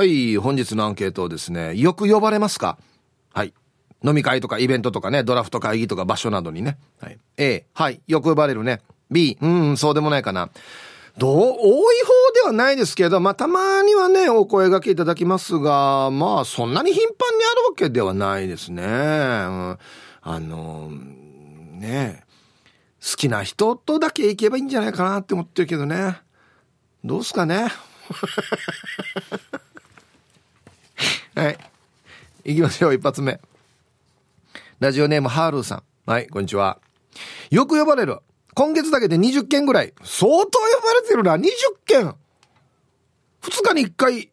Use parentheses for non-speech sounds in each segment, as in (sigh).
はい、本日のアンケートをですね、よく呼ばれますか？はい。飲み会とかイベントとかね、ドラフト会議とか場所などにね。はい。A、はい、よく呼ばれるね。B、うん、そうでもないかな。どう、多い方ではないですけど、まあ、たまにはね、お声掛けいただきますが、まあ、そんなに頻繁にあるわけではないですね。うん、あの、ね好きな人とだけ行けばいいんじゃないかなって思ってるけどね。どうすかね？(laughs) はい。行きましょう、一発目。ラジオネーム、ハールーさん。はい、こんにちは。よく呼ばれる。今月だけで20件ぐらい。相当呼ばれてるな。20件。2日に1回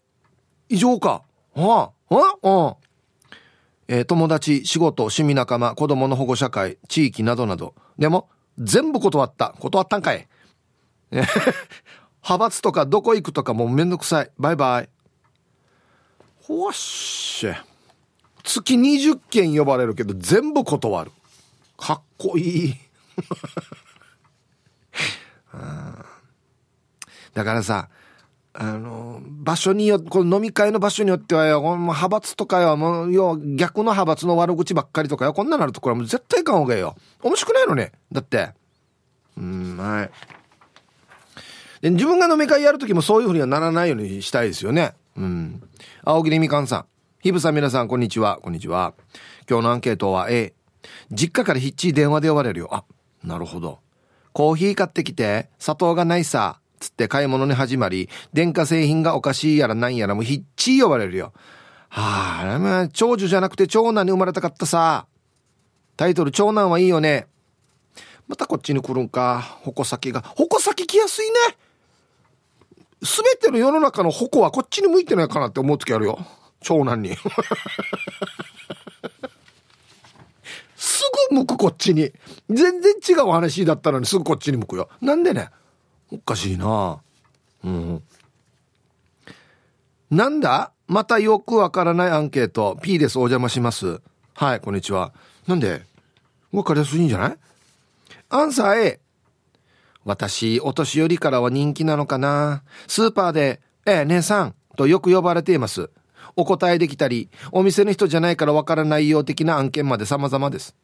以上か。ああ、ああ、えー、友達、仕事、趣味仲間、子供の保護者会、地域などなど。でも、全部断った。断ったんかい。派閥とかどこ行くとかもうめんどくさい。バイバイ。ほっし。月20件呼ばれるけど全部断る。かっこいい。(laughs) だからさ、あの、場所によって、この飲み会の場所によってはよ、派閥とかよ、もう、よ、逆の派閥の悪口ばっかりとかよ、こんなのあるとこれはもう絶対いかんほうがいいよ。面白くないのね。だって。うん、はい。で、自分が飲み会やるときもそういうふうにはならないようにしたいですよね。うん。青桐みかんさん。ひぶさん皆さん、こんにちは。こんにちは。今日のアンケートは A。実家からひっちり電話で呼ばれるよ。あ、なるほど。コーヒー買ってきて、砂糖がないさ。つって買い物に始まり、電化製品がおかしいやらなんやらもひっちり呼ばれるよ。はあ、まあ、長女じゃなくて長男に生まれたかったさ。タイトル、長男はいいよね。またこっちに来るんか。矛先が。矛先来やすいね。すべての世の中の矛はこっちに向いてないかなって思う時あるよ。長男に。(laughs) すぐ向くこっちに。全然違う話だったのにすぐこっちに向くよ。なんでね？おかしいなうん。なんだ？またよくわからないアンケート。P です。お邪魔します。はい、こんにちは。なんで？わかりやすいんじゃない？アンサー A。私、お年寄りからは人気なのかなスーパーで、ええ、姉さん、とよく呼ばれています。お答えできたり、お店の人じゃないからわからないよう的な案件まで様々です。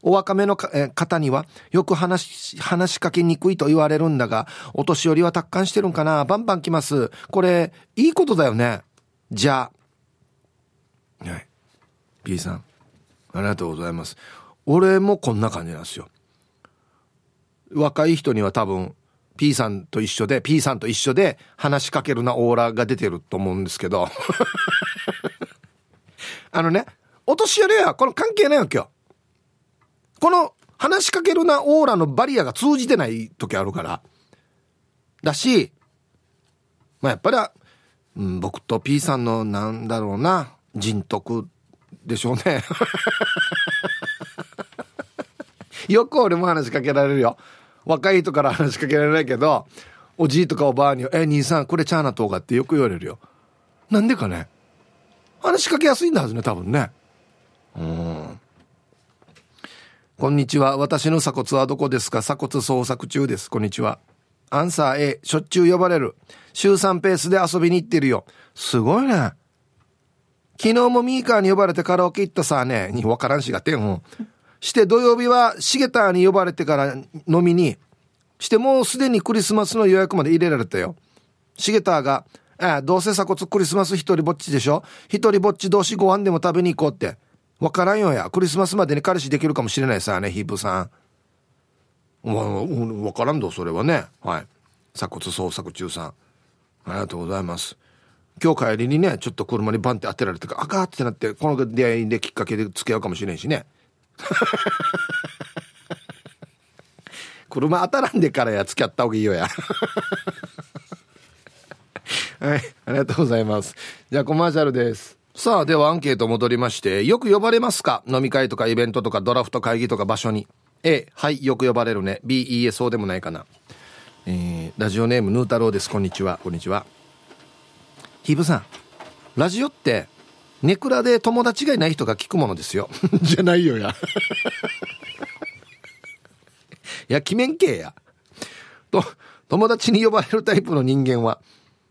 お若めの方にはよく話し話しかけにくいと言われるんだが、お年寄りは達観してるんかなバンバン来ます。これ、いいことだよね。じゃあ。はい。B さん、ありがとうございます。俺もこんな感じなんですよ。若い人には多分 P さんと一緒で P さんと一緒で話しかけるなオーラが出てると思うんですけど。(laughs) あのねお年寄りはこの関係ないわけよ。この話しかけるなオーラのバリアが通じてない時あるから。だしまあやっぱり、うん、僕と P さんのなんだろうな人徳でしょうね。(laughs) よく俺も話しかけられるよ。若い人から話しかけられないけど、おじいとかおばあに、え、兄さん、これチャーナとかってよく言われるよ。なんでかね。話しかけやすいんだはずね、多分ね。うん。こんにちは。私の鎖骨はどこですか？鎖骨捜索中です。こんにちは。アンサー A、しょっちゅう呼ばれる。週3ペースで遊びに行ってるよ。すごいね。昨日もミーカーに呼ばれてカラオケ行ったさね。にわからんしがてん。して土曜日はシゲターに呼ばれてから飲みに、してもうすでにクリスマスの予約まで入れられたよ。シゲターが、ああ、どうせ鎖骨クリスマス一人ぼっちでしょ？一人ぼっち同士ご飯でも食べに行こうって。わからんよや。クリスマスまでに彼氏できるかもしれないさね、ヒープさん。わ、からんど、それはね。はい。鎖骨捜索中さん。ありがとうございます。今日帰りにね、ちょっと車にバンって当てられて、あかってなって、この出会いできっかけで付き合うかもしれんしね。(laughs) 車当たらんでからや付き合った方がいいよや。(laughs) はいありがとうございます。じゃあコマーシャルです。さあではアンケート戻りましてよく呼ばれますか？飲み会とかイベントとかドラフト会議とか場所に。A はいよく呼ばれるね。B いいえそうでもないかな。えー、ラジオネームヌー太郎です。こんにちは。こんにちは。ヒブさんラジオってネクラで友達がいない人が聞くものですよ。(laughs) じゃないよや。(laughs) いや、決めんけや。と、友達に呼ばれるタイプの人間は、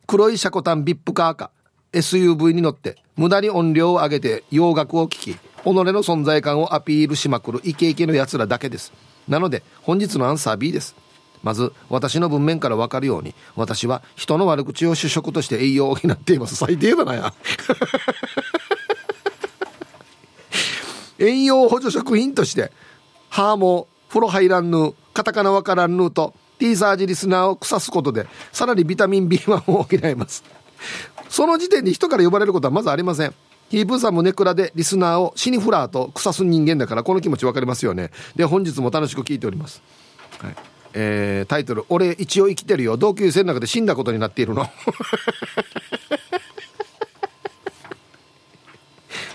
黒いシャコタンビップカーか、SUV に乗って無駄に音量を上げて洋楽を聴き己の存在感をアピールしまくるイケイケのやつらだけですなので本日のアンサー B ですまず私の文面から分かるように私は人の悪口を主食として栄養を補っています最低だなや (laughs) 栄養補助食品としてハーモ風呂入らんぬカタカナわからんぬと T サージリスナーを腐すことでさらにビタミン B1 を補います。その時点で人から呼ばれることはまずありません。ヒープーさんもネクラでリスナーをシニフラーと腐す人間だからこの気持ち分かりますよね。で本日も楽しく聞いております、はい。えー、タイトル「俺一応生きてるよ。同級生の中で死んだことになっているの」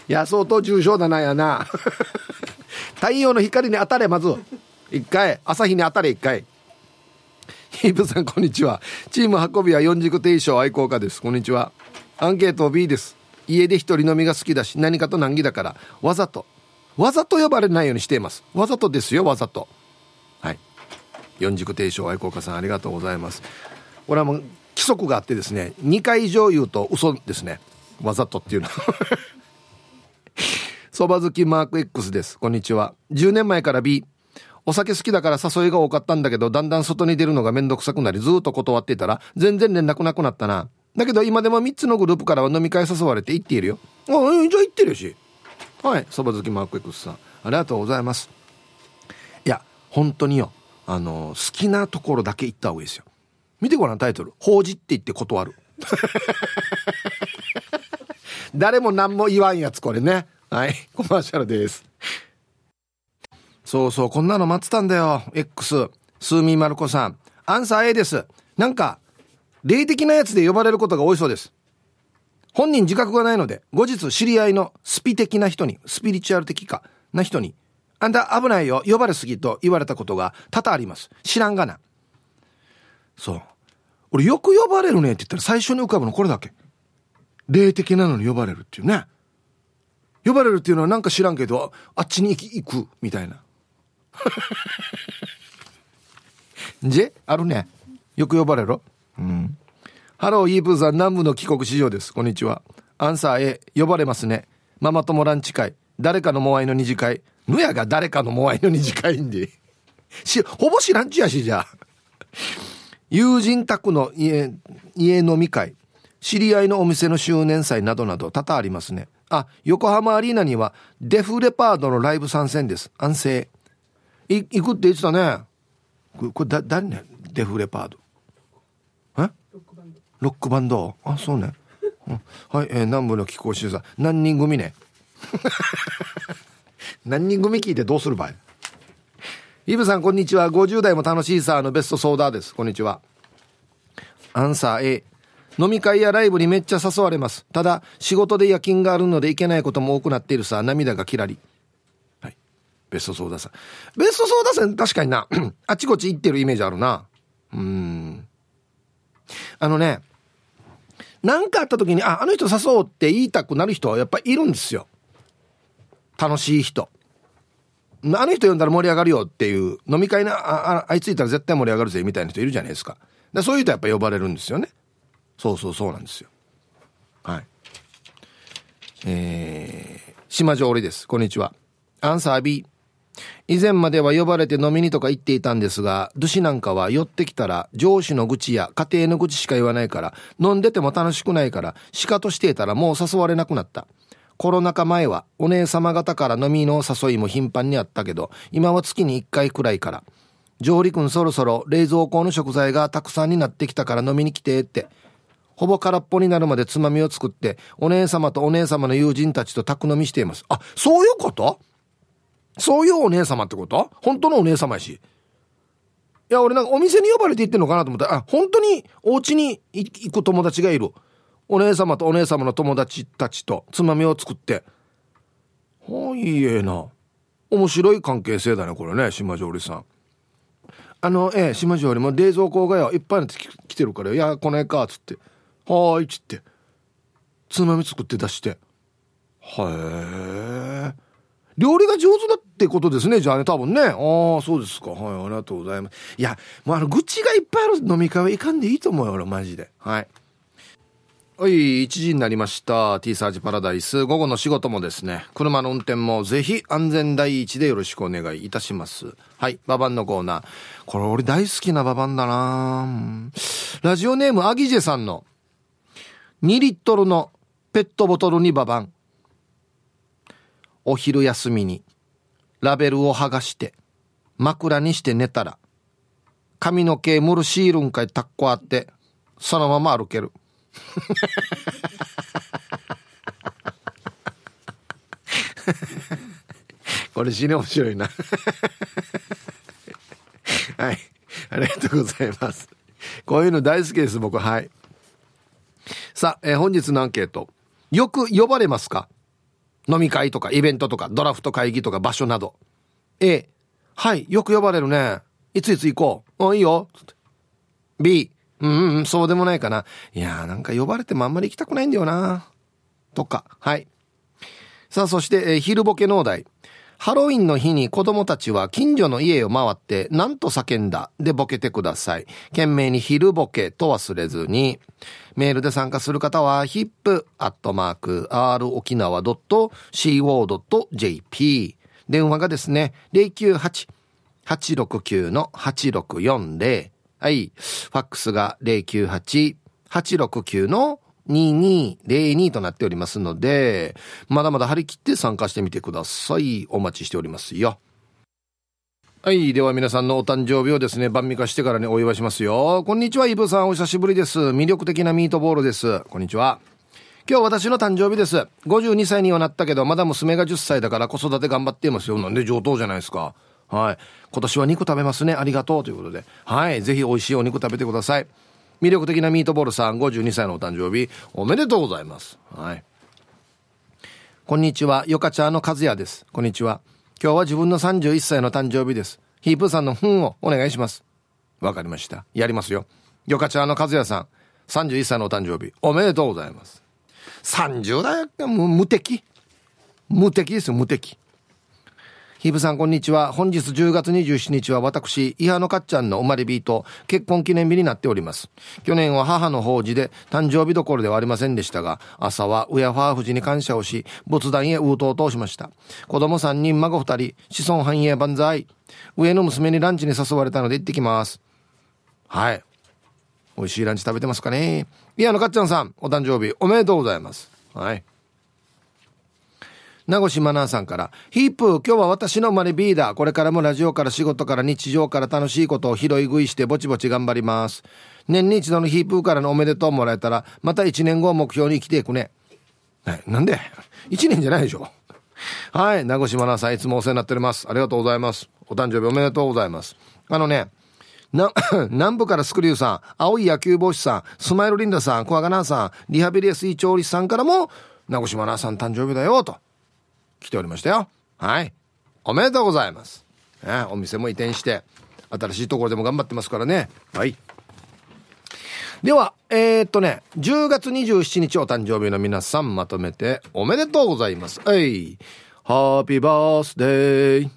いや相当重症だなやな。(laughs) 太陽の光に当たれまず一回。朝日に当たれ一回。ヒープさんこんにちは。チーム運びは四軸定称愛好家です。こんにちは。アンケート B です。家で一人飲みが好きだし何かと難儀だからわざと。わざと呼ばれないようにしています。わざとですよわざと。はい。四軸定称愛好家さんありがとうございます。これはもう規則があってですね2回以上言うと嘘ですね。わざとっていうの (laughs) そば好きマーク X です。こんにちは。10年前から B。お酒好きだから誘いが多かったんだけど、だんだん外に出るのがめんどくさくなり、ずっと断っていたら、全然連絡なくなったな。だけど今でも3つのグループからは飲み会誘われて行っているよ。あ、じゃあ行ってるし。はい。そば好きマーク X さん。ありがとうございます。いや、本当によ。あの、好きなところだけ行った方がいいですよ。見てごらんタイトル。法事って言って断る。誰も何も言わんやつこれね。はい、(laughs) コマーシャルです。そうそう、こんなの待ってたんだよ。X、スーミーマルコさん。アンサー A です。なんか、霊的なやつで呼ばれることが多いそうです。本人自覚がないので、後日知り合いのスピ的な人に、スピリチュアル的かな人に、あんた危ないよ、呼ばれすぎと言われたことが多々あります。知らんがな。そう。俺よく呼ばれるねって言ったら最初に浮かぶのこれだけ？霊的なのに呼ばれるっていうね。呼ばれるっていうのはなんか知らんけど、あっちに行く、みたいな。(laughs) じあるね。よく呼ばれろ。うん。ハロー、イープーさん、南部の帰国市場です。こんにちは。アンサー A、呼ばれますね。ママ友ランチ会。誰かのモアイの二次会。ぬやが誰かのモアイの二次会んで。(laughs) し、ほぼ知らんちやし、じゃ。友人宅の家、家飲み会。知り合いのお店の周年祭などなど多々ありますね。あ、横浜アリーナにはデフレパードのライブ参戦です。安静。い、行くって言ってたね。これ、だ、誰ね？デフレパード。え？ロックバンド。バンドあ、そうね。うん、はい、えー、南部の気候審査。何人組ね？(laughs) 何人組聞いてどうする場合イブさん、こんにちは。50代も楽しいさあのベストソーダーです。こんにちは。アンサー A。飲み会やライブにめっちゃ誘われます。ただ、仕事で夜勤があるので行けないことも多くなっているさ、涙がキラリ。はい。ベストソーダさん。ベストソーダさん、確かにな。(clears throat) あちこち行ってるイメージあるな。うん。あのね、何かあった時に、あ、あの人誘おうって言いたくなる人はやっぱいるんですよ。楽しい人。あの人呼んだら盛り上がるよっていう飲み会なああいついたら絶対盛り上がるぜみたいな人いるじゃないですかそういう人はやっぱ呼ばれるんですよねそうそうそうなんですよ。はい。えー、島上織です。こんにちは。アンサー B 以前までは呼ばれて飲みにとか言っていたんですが、ドシなんかは寄ってきたら上司の愚痴や家庭の愚痴しか言わないから、飲んでても楽しくないから、しかとしていたらもう誘われなくなった。コロナ禍前はお姉様方から飲みの誘いも頻繁にあったけど、今は月に1回くらいから、上理君そろそろ冷蔵庫の食材がたくさんになってきたから飲みに来てって、ほぼ空っぽになるまでつまみを作って、お姉様とお姉様の友人たちと宅飲みしています。あ、そういうこと？そういうお姉様ってこと？本当のお姉様やし。いや、俺なんかお店に呼ばれて行ってんのかなと思ったら、あ、本当にお家に行く友達がいる。お姉様とお姉様の友達たちとつまみを作って。はい、いえな。面白い関係性だね、これね、島上里さん。あの、ええ、島上里も冷蔵庫がよ、いっぱいになってきてるから、いや、この絵か、つって。はーいっつってつまみ作って出して。へえ料理が上手だってことですねじゃあね多分ね。ああそうですか。はいありがとうございます。いやもうあの愚痴がいっぱいある飲み会はいかんでいいと思うよ俺マジで。はい。はい、1時になりました。T サージパラダイス。午後の仕事もですね、車の運転もぜひ安全第一でよろしくお願いいたします。はい、ババンのコーナー。これ俺大好きなババンだなラジオネームアギジェさんの。2リットルのペットボトルにババン。お昼休みにラベルを剥がして枕にして寝たら髪の毛ムルシールンかいタッコあってそのまま歩ける。(laughs) これ死ね面白いな。はい。ありがとうございます。こういうの大好きです僕。はい。さあ、えー、本日のアンケート。よく呼ばれますか？飲み会とかイベントとかドラフト会議とか場所など。A はいよく呼ばれるね。いついつ行こう。あいいよ。B うん、うん、そうでもないかな。いやーなんか呼ばれてもあんまり行きたくないんだよな。とかはい。さあそして、えー、昼ボケ農大ハロウィンの日に子供たちは近所の家を回って何と叫んだ？でボケてください。懸命に昼ボケと忘れずに。メールで参加する方は hip.rokinawa.co.jp 電話がですね、098-869-8640はい。ファックスが098-869の2202となっておりますので、まだまだ張り切って参加してみてください。お待ちしておりますよ。はい。では皆さんのお誕生日をですね、晩味化してからにお祝いしますよ。こんにちは、イブさん。お久しぶりです。魅力的なミートボールです。こんにちは。今日私の誕生日です。52歳にはなったけど、まだ娘が10歳だから子育て頑張っていますよ。なんで上等じゃないですか。はい。今年は肉食べますね。ありがとうということで。はい。ぜひ美味しいお肉食べてください。魅力的なミートボールさん、52歳のお誕生日、おめでとうございます。はい。こんにちは、ヨカチャーの和也です。こんにちは。今日は自分の31歳の誕生日です。ヒープーさんのふんをお願いします。わかりました。やりますよ。ヨカチャーの和也さん、31歳のお誕生日、おめでとうございます。30代もう無敵。無敵ですよ、無敵。ヒブさんこんにちは。本日10月27日は私、イハのかっちゃんの生まれ日と結婚記念日になっております。去年は母の法事で誕生日どころではありませんでしたが、朝は親ファーフジに感謝をし、仏壇へウートを通しました。子供3人、孫2人、子孫繁栄万歳。上の娘にランチに誘われたので行ってきます。はい。美味しいランチ食べてますかねイハのかっちゃんさん、お誕生日おめでとうございます。はい。名越マナーさんから、ヒープ、今日は私の生まれ B だ。これからもラジオから仕事から日常から楽しいことを拾い食いしてぼちぼち頑張ります。年に一度のヒープーからのおめでとうもらえたら、また1年後を目標に生きていくね。なんで ?1 年じゃないでしょ。はい。名越マナーさん、いつもお世話になっております。ありがとうございます。お誕生日おめでとうございます。あのね、な、(coughs) 南部からスクリューさん、青い野球帽子さん、スマイルリンダさん、小若菜さん、リハビリエスイ調理師さんからも、名越マナーさん誕生日だよ、と。来ておりましたよ。はい。おめでとうございます。ね、お店も移転して、新しいところでも頑張ってますからね。はい。では、えー、っとね、10月27日お誕生日の皆さんまとめておめでとうございます。はい。ハッピーバースデー。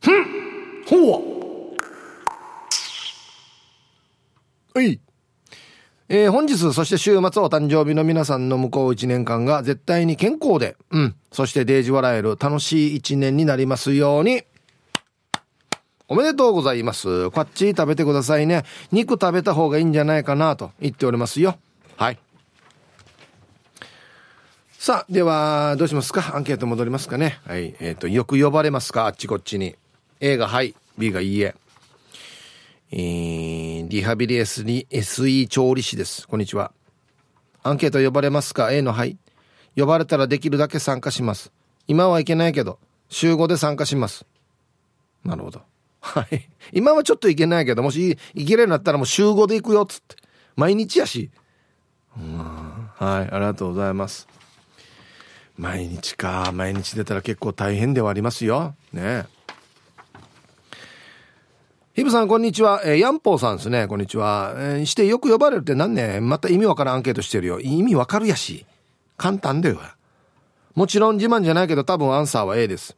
ふんほうはい。えー、本日、そして週末お誕生日の皆さんの向こう1年間が絶対に健康で、うん、そしてデージ笑える楽しい1年になりますように。おめでとうございます。こっち食べてくださいね。肉食べた方がいいんじゃないかなと言っておりますよ。はい。さあ、では、どうしますか？アンケート戻りますかね。はい。えっ、ー、と、よく呼ばれますか？あっちこっちに。A がはい、B がいいえ。えー、リハビリ SE 調理師です。こんにちは。アンケート呼ばれますか ?A のはい。呼ばれたらできるだけ参加します。今はいけないけど、週5で参加します。なるほど。はい。今はちょっといけないけど、もしいけるようになったらもう週5で行くよ、つって。毎日やし。うんはい、ありがとうございます。毎日か。毎日出たら結構大変ではありますよ。ねヒブさん、こんにちは。えー、ヤンポーさんですね。こんにちは。えー、してよく呼ばれるって何ねまた意味わからんアンケートしてるよ。意味わかるやし。簡単だよ。もちろん自慢じゃないけど多分アンサーは A です。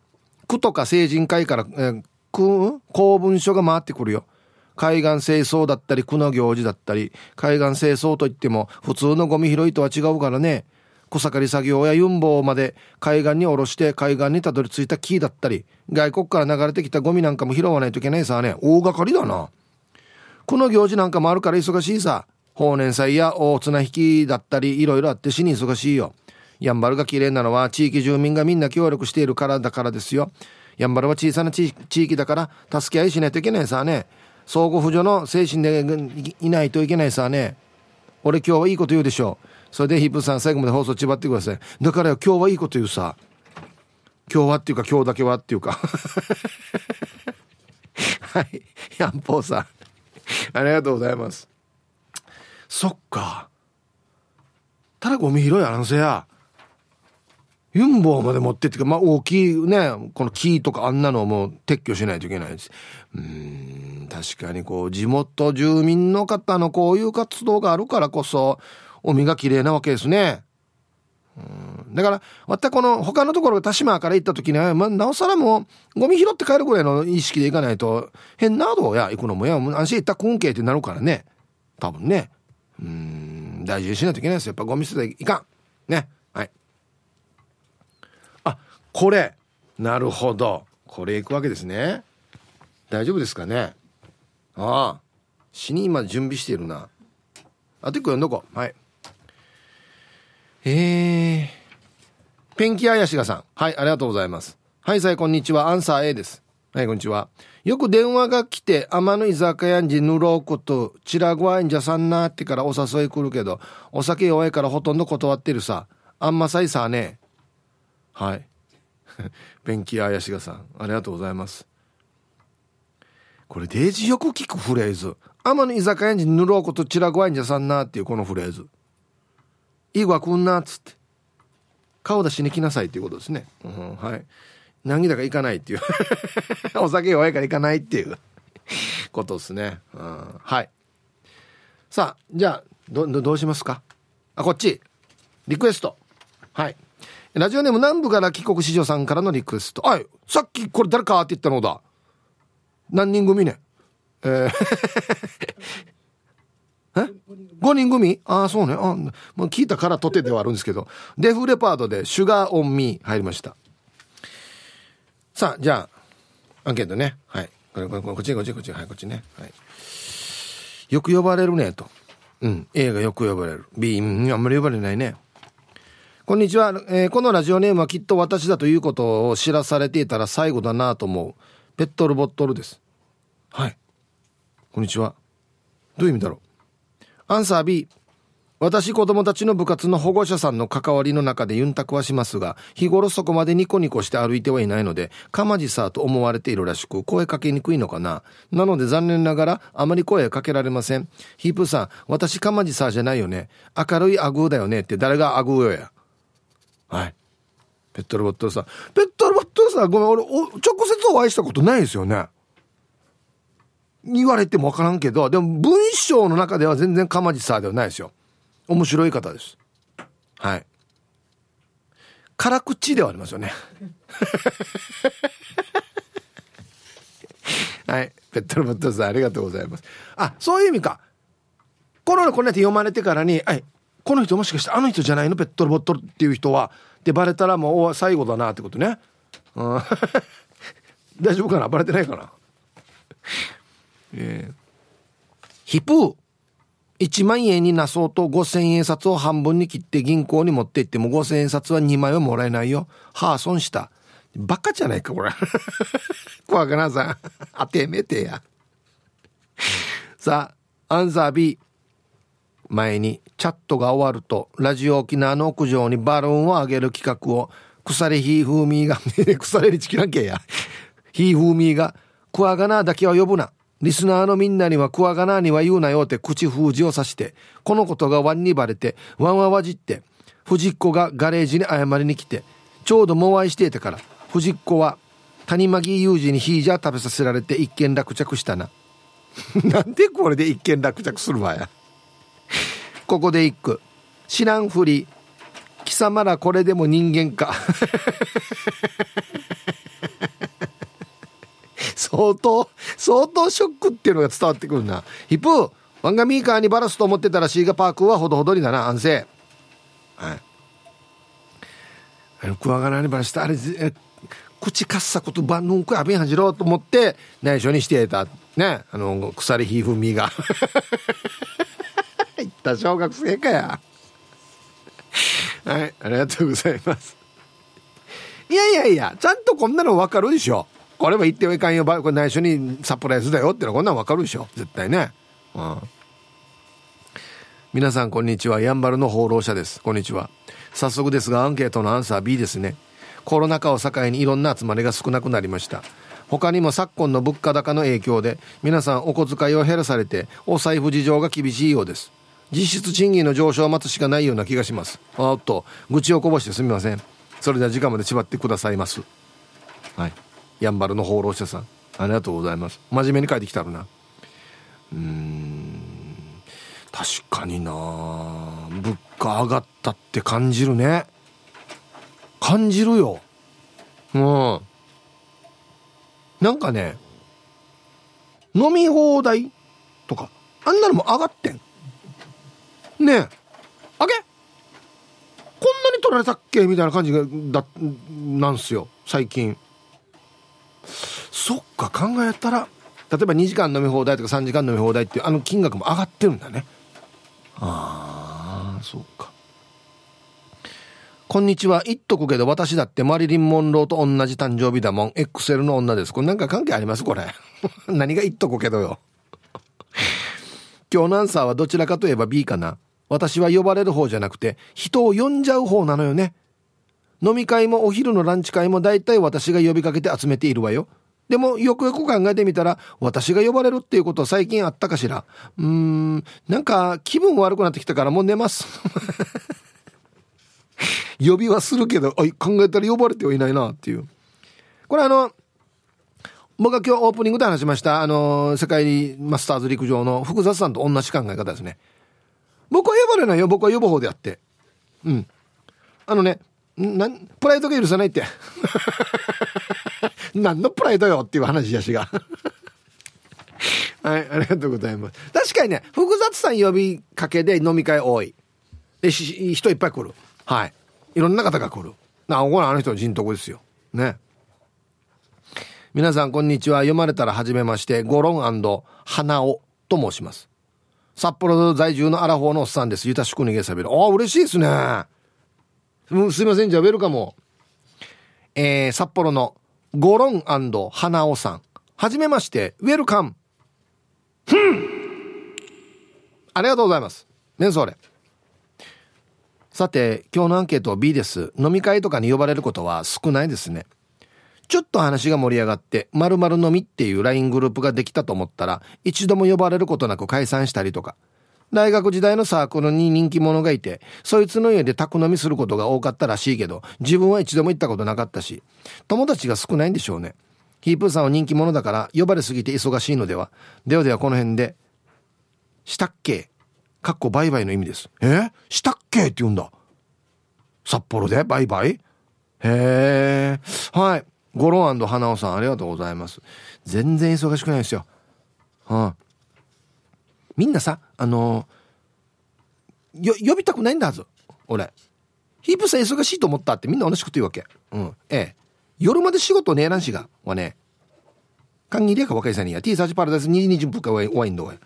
区とか成人会から、えー、公文書が回ってくるよ。海岸清掃だったり区の行事だったり海岸清掃といっても普通のゴミ拾いとは違うからね草刈り作業やユンボまで海岸に下ろして海岸にたどり着いた木だったり外国から流れてきたゴミなんかも拾わないといけないさね大掛かりだな。この行事なんかもあるから忙しいさ。法年祭や大綱引きだったりいろいろあって死に忙しいよ。やんばるが綺麗なのは地域住民がみんな協力しているからだからですよ。やんばるは小さな地域だから助け合いしないといけないさね相互扶助の精神でいないといけないさね俺今日はいいこと言うでしょう。それでヒップさん最後まで放送ちばってください。だから今日はいいこと言うさ。今日はっていうか今日だけはっていうか。(laughs) はい。ヤンポーさん。ありがとうございます。そっか。ただゴミ拾いあらんせや。ユンボまで持ってってか、まあ大きいね、この木とかあんなのも撤去しないといけないです。うん、確かにこう、地元住民の方のこういう活動があるからこそ、海が綺麗なわけですね。うん、だから、またこの他のところ、田島から行った時には、まあ、なおさらもう、ゴミ拾って帰るぐらいの意識で行かないと、変などや行くのもや、安心行った根拠ってなるからね。多分ね。うん、大事にしないといけないですよ。やっぱゴミ捨てていかん。ね。はい。あ、これ。なるほど。これ行くわけですね。大丈夫ですかね。ああ。死に今準備しているな。あと一個読んどこ。はい。えー。ペンキあやしがさん。はい、ありがとうございます。はい、さい、こんにちは。アンサー A です。はい、こんにちは。よく電話が来て、天の居酒屋にぬろうこと、チラゴワインじゃさんなってからお誘い来るけど、お酒弱いからほとんど断ってるさ。あんまさいさね。はい。(laughs) ペンキあやしがさん。ありがとうございます。これデージよく聞くフレーズ。天の居酒屋にぬろうことちらごわいんじゃさんなっていうこのフレーズ。いいわくんなっつって。顔出しに来なさいっていうことですね。うん、はい。何だか行かないっていう (laughs) お酒弱いから行かないっていうことですね。うん、はい。さあ、じゃあ、ど、どうしますか？あ、こっち。リクエスト。はい。ラジオネーム南部から帰国子女さんからのリクエスト。はい。さっきこれ誰かって言ったのだ。何人組ね。えーえ ?5 人組？ああ、そうね。あもう聞いたからとてではあるんですけど。デフレパードでシュガーオンミー入りました。さあ、じゃあ、アンケートね。はい。これ、これ、こっち、こっち、こっち、はい、こっちね。はい。よく呼ばれるね、と。うん。A がよく呼ばれる。B、うん、あんまり呼ばれないね。こんにちは、えー、このラジオネームはきっと私だということを知らされていたら最後だなと思う。ペットルボットルです。はい。こんにちは。どういう意味だろう？アンサー B。私子供たちの部活の保護者さんの関わりの中でユンタクはしますが、日頃そこまでニコニコして歩いてはいないので、かまじさと思われているらしく、声かけにくいのかな。なので残念ながら、あまり声かけられません。ヒープさん、私かまじさじゃないよね。明るいアグーだよねって誰がアグーよや。はい。ペットルボットルさん。ペットルボットルさん、ごめん、俺、直接お会いしたことないですよね。言われても分からんけど、でも文章の中では全然かまじさではないですよ。面白い方です。はい。辛口ではありますよね。(laughs) はい。ペットルボットさん、ありがとうございます。あ、そういう意味か。このこのって読まれてからに、はい、この人もしかしてあの人じゃないの？ペットルボットっていう人は、でバレたらもう最後だなってことね。うん、(laughs) 大丈夫かな？バレてないかな？えー、ヒプー1万円になそうと5000円札を半分に切って銀行に持って行っても5000円札は2枚はもらえないよ。はあ、損した。バカじゃないか、これ。(laughs) 怖がなさん。当てめてや。さあ、アンサー B。前にチャットが終わると、ラジオ沖縄の屋上にバルーンを上げる企画を、腐れひ風味が、(laughs) 腐れりちきらんけや。ひ風味が、クワガナだけは呼ぶな。リスナーのみんなにはクワガナーには言うなよって口封じをさして、このことがワンにバレて、ワンはわじって、藤子がガレージに謝りに来て、ちょうどもわいしていたから、藤子は谷間木裕二にヒージャー食べさせられて一件落着したな。(laughs) なんでこれで一件落着するわや。ここで一句。知らんふり。貴様らこれでも人間か。(laughs) 相当相当ショックっていうのが伝わってくるな。ヒップワンガミーカーにバラすと思ってたらシーガパークはほどほどにだな安静。はい。あのクワガナにバラしたあれえ口かっさことばんんこやべんはじろうと思って内緒にしてた。ね。あの鎖ひふみが。(laughs) 言った小学生かや。はい。ありがとうございます。いやいやいやちゃんとこんなの分かるでしょ。これは言ってはいかんよ。これ内緒にサプライズだよってのはこんなん分かるでしょ。絶対ね。うん。皆さんこんにちは。やんばるの放浪者です。こんにちは。早速ですがアンケートのアンサー B ですね。コロナ禍を境にいろんな集まりが少なくなりました。他にも昨今の物価高の影響で皆さんお小遣いを減らされてお財布事情が厳しいようです。実質賃金の上昇を待つしかないような気がします。おっと愚痴をこぼしてすみません。それでは時間まで縛ってくださいます。はい。やんばるの放浪者さん。ありがとうございます。真面目に書いてきたるな。うん。確かにな。物価上がったって感じるね。感じるよ。うん。なんかね飲み放題とかあんなのも上がってん。ねえ。あげ。こんなに取られたっけ？みたいな感じがだなんすよ。最近。そっか考えたら例えば2時間飲み放題とか3時間飲み放題っていうあの金額も上がってるんだね。ああそうか。こんにちは。言っとくけど私だってマリリン・モンローと同じ誕生日だもん。XL の女です。これなんか関係あります？これ。(laughs) 何が言っとくけどよ。今日のアンサーはどちらかといえば B かな。私は呼ばれる方じゃなくて人を呼んじゃう方なのよね飲み会もお昼のランチ会も大体私が呼びかけて集めているわよ。でもよくよく考えてみたら私が呼ばれるっていうことは最近あったかしら。うーんなんか気分悪くなってきたからもう寝ます。(laughs) 呼びはするけど考えたら呼ばれてはいないなっていう。これあの僕が今日オープニングで話しましたあの世界マスターズ陸上の福雑さんと同じ考え方ですね。僕は呼ばれないよ。僕は呼ぶ方であって。うん。あのねなんプライドが許さないって。(laughs) 何のプライドよっていう話やしが。(laughs) はいありがとうございます。確かにね複雑さん呼びかけで飲み会多い。で人いっぱい来る。はい。いろんな方が来る。なあこれあの人の人徳ですよ。ね。皆さんこんにちは。読まれたらはじめましてゴロン花尾と申します。札幌在住のアラフォーのおっさんです。ゆたしくにげさびる。ああ嬉しいですね。すいませんじゃあウェルカムえー、札幌のゴロン花尾さん。はじめましてウェルカム。ふん。ありがとうございます。メンソーレ。さて今日のアンケート B です。飲み会とかに呼ばれることは少ないですね。ちょっと話が盛り上がって〇〇飲みっていう LINE グループができたと思ったら一度も呼ばれることなく解散したりとか。大学時代のサークルに人気者がいて、そいつの家で宅飲みすることが多かったらしいけど、自分は一度も行ったことなかったし、友達が少ないんでしょうね。ヒープーさんは人気者だから呼ばれすぎて忙しいのでは。ではではこの辺で、したっけ？かっこバイバイの意味です。え？したっけ？って言うんだ。札幌で？バイバイ？へえ。はい。ゴロン花尾さんありがとうございます。全然忙しくないですよ。はあ、みんなさ、あのよ、呼びたくないんだはず。俺。ヒープさん忙しいと思ったってみんな同じこと言うわけ。うん。ええ。夜まで仕事ねえらんしが。はね。歓迎でか若いさんにや。T サーチパラダイス20分かワインどうや。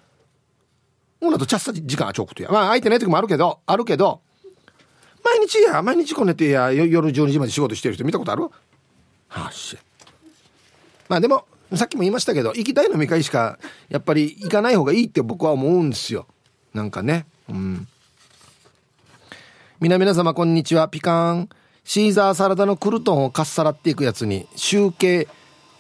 ほなとチャッサ時間はちょくとや。まあ空いてない時もあるけど、あるけど、毎日や、毎日こねてや、夜12時まで仕事してる人見たことある？はあ、し。まあでも、さっきも言いましたけど行きたい飲み会しかやっぱり行かない方がいいって僕は思うんですよ。なんかね。うん。皆々様こんにちは。ピカーン。シーザーサラダのクルトンをかっさらっていくやつに集計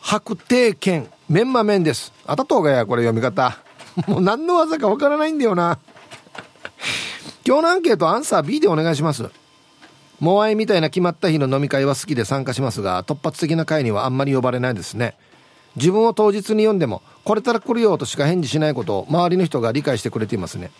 白帝剣メンマ麺です。あたとうがやこれ読み方。もう何の技かわからないんだよな。今日のアンケートアンサー B でお願いします。モアイみたいな決まった日の飲み会は好きで参加しますが突発的な会にはあんまり呼ばれないですね。自分を当日に読んでもこれから来るよとしか返事しないことを周りの人が理解してくれていますね。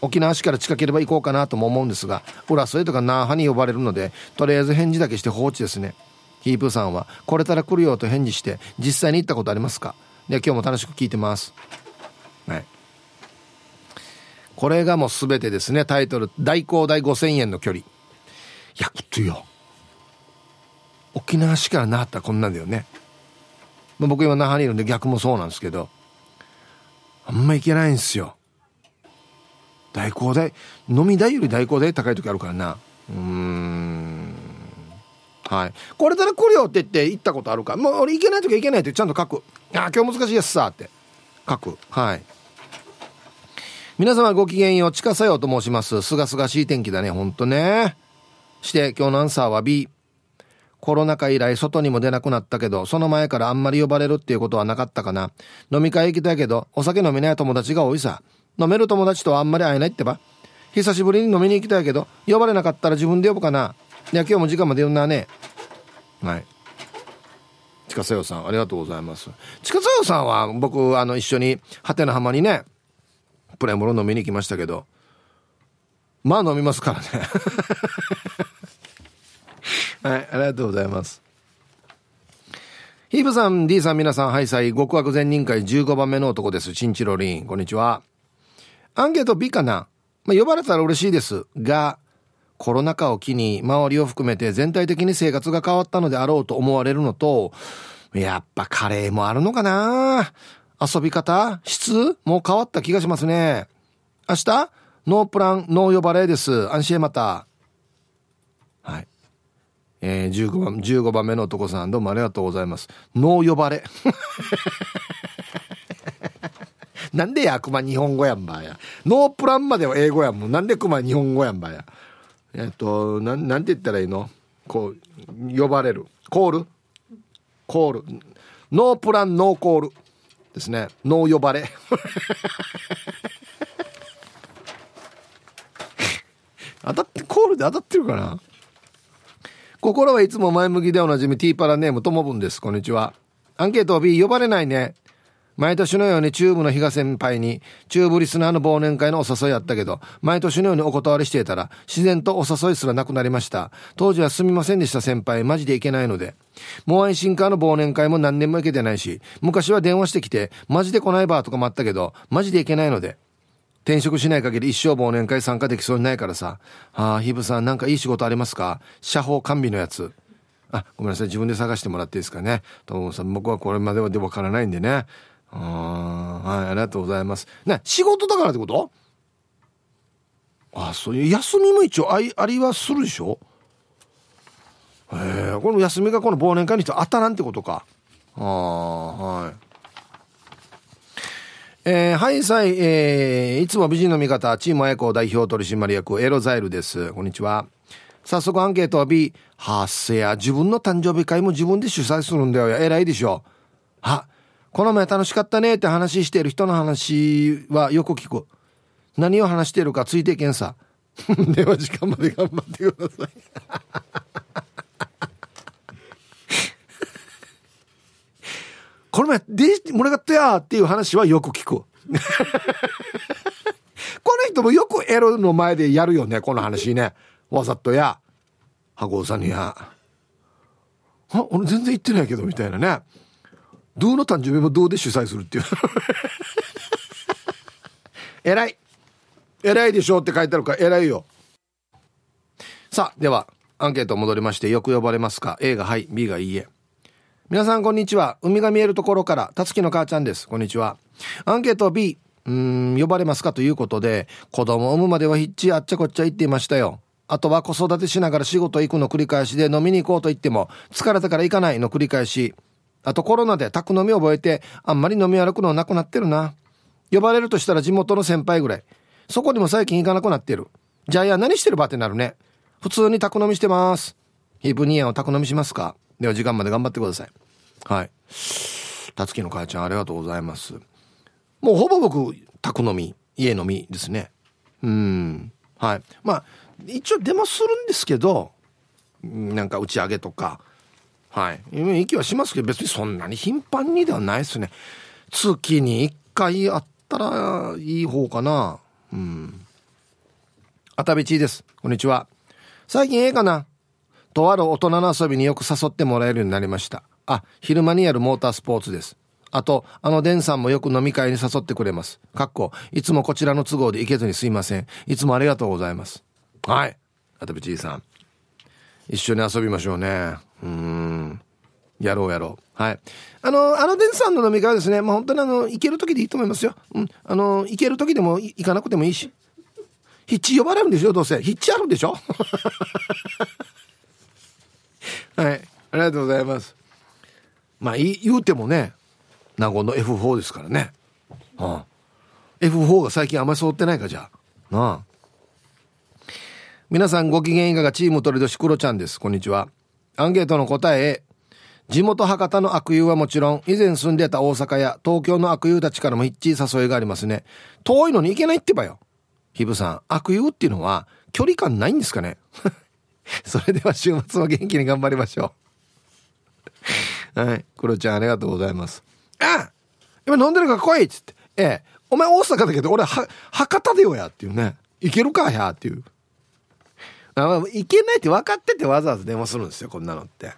沖縄市から近ければ行こうかなとも思うんですが浦添とか那覇に呼ばれるのでとりあえず返事だけして放置ですね。ヒープーさんはこれから来るよと返事して実際に行ったことありますか？で今日も楽しく聞いてます。はい。これがもう全てですね。タイトル「大工大5000円の距離」いやとよ。沖縄市から那覇ったらこんなんだよね、まあ、僕今那覇にいるんで逆もそうなんですけどあんま行けないんですよ。大工代飲み代より大工代高い時あるからな。うん。はい。これから来るよって言って行ったことあるか。もう俺行けない時は行けないってちゃんと書く。あ今日難しいやつさって。書く。はい。皆様ごきげんよう。近さようと申します。すがすがしい天気だね。ほんとね。して今日のアンサーは B コロナ禍以来外にも出なくなったけど、その前からあんまり呼ばれるっていうことはなかったかな。飲み会行きたいけど、お酒飲めない友達が多いさ。飲める友達とはあんまり会えないってば。久しぶりに飲みに行きたいけど、呼ばれなかったら自分で呼ぶかな。いや、今日も時間まで呼んだね。はい。近さよさん、ありがとうございます。近さよさんは、僕、あの、一緒に、ハテナ浜にね、プレモル飲みに行きましたけど、まあ飲みますからね。はい、ありがとうございます。ヒーブさん、D さん、皆さん、ハイサイ、極悪善人会15番目の男です。チンチロリン、こんにちは。アンケート B かなまあ、呼ばれたら嬉しいです。が、コロナ禍を機に周りを含めて全体的に生活が変わったのであろうと思われるのと、やっぱカレーもあるのかな遊び方質もう変わった気がしますね。明日ノープラン、ノー呼ばれです。安心また。はい。えー、15番、15番目の男さん、どうもありがとうございます。ノー呼ばれ。(laughs) なんでや、熊日本語やんばや。ノープランまでは英語やんもん。なんで熊日本語やんばや。えっと、なん、なんて言ったらいいの？こう、呼ばれる。コール？コール。ノープラン、ノーコール。ですね。ノー呼ばれ。(laughs) 当たって、コールで当たってるかな？心はいつも前向きでおなじみティーパラネームともぶんです。こんにちは。アンケート B 呼ばれないね。毎年のようにチューブの比嘉先輩に、チューブリスナーの忘年会のお誘いあったけど、毎年のようにお断りしていたら、自然とお誘いすらなくなりました。当時はすみませんでした先輩、マジでいけないので。模合シンカーの忘年会も何年も行けてないし、昔は電話してきて、マジで来ないばとかもあったけど、マジでいけないので。転職しない限り一生忘年会参加できそうにないからさ。ああ、ヒブさんなんかいい仕事ありますか？社保完備のやつ。あ、ごめんなさい。自分で探してもらっていいですかね？ともさん、僕はこれまではでわからないんでね。あはい、ありがとうございます。ね、仕事だからってこと？あ、そういう、休みも一応ありありはするでしょ？へえ、この休みがこの忘年会にして当たらんってことか。ああ、はい。えー、はいさい、えー、いつも美人の味方、チームエコ代表取締役、エロザイルです。こんにちは。早速アンケートは B、はっせや、自分の誕生日会も自分で主催するんだよ。偉いでしょ。は、この前楽しかったねって話してる人の話はよく聞く。何を話してるかついていけんさ。(laughs) では時間まで頑張ってください。この前、で、盛りがったやっていう話はよく聞く。(laughs) この人もよくエロの前でやるよね、この話ね。わざとや。箱さんにや。あ、俺全然言ってないけど、みたいなね。どうの誕生日もどうで主催するっていう。(laughs) 偉い。偉いでしょって書いてあるから偉いよ。さあ、では、アンケート戻りまして、よく呼ばれますか ?A がはい、B がいいえ。皆さんこんにちは。海が見えるところから、たつきの母ちゃんです。こんにちは。アンケート B、うーん、呼ばれますかということで、子供を産むまではひっちあっちゃこっちゃ言っていましたよ。あとは子育てしながら仕事行くの繰り返しで飲みに行こうと言っても、疲れたから行かないの繰り返し。あとコロナで宅飲みを覚えて、あんまり飲み歩くのなくなってるな。呼ばれるとしたら地元の先輩ぐらい。そこにも最近行かなくなってる。じゃあいや何してるばってなるね。普通に宅飲みしてます。ヒブニアンを宅飲みしますか？では時間まで頑張ってください。はい。たつきの母ちゃんありがとうございます。もうほぼ僕、宅飲み、家飲みですね。うん。はい。まあ、一応出まするんですけど、なんか打ち上げとか、はい。行きはしますけど、別にそんなに頻繁にではないですね。月に1回あったらいい方かな。うん。あたべちです。こんにちは。最近ええかな？とある大人の遊びによく誘ってもらえるようになりました。あ、昼間にやるモータースポーツです。あと、あのデンさんもよく飲み会に誘ってくれます。かっこ、いつもこちらの都合で行けずにすいません。いつもありがとうございます。はい。あたびちいさん。一緒に遊びましょうね。うん。やろうやろう。はい。あの、あのデンさんの飲み会はですね、まあ、本当にあの、行ける時でいいと思いますよ。うん。あの、行ける時でも行かなくてもいいし。ヒッチ呼ばれるんでしょ、どうせ。ヒッチあるんでしょ。りがとうございます。まあ、言うてもね、名護の F4 ですからね。はあ、F4 が最近あんまり揃ってないか、じゃあ。なあ。皆さんご機嫌いかがチーム鳥年クロちゃんです。こんにちは。アンケートの答え地元博多の悪友はもちろん、以前住んでた大阪や東京の悪友たちからも一致誘いがありますね。遠いのに行けないってばよ。ひぶさん、悪友っていうのは距離感ないんですかね (laughs) それでは週末も元気に頑張りましょう。はい。クロちゃんありがとうございます。あ今飲んでるから来いっつって。ええ。お前大阪だけど俺は、博多でよやっていうね。行けるかやっていう。あまあ行けないって分かっててわざわざ電話するんですよ、こんなのって。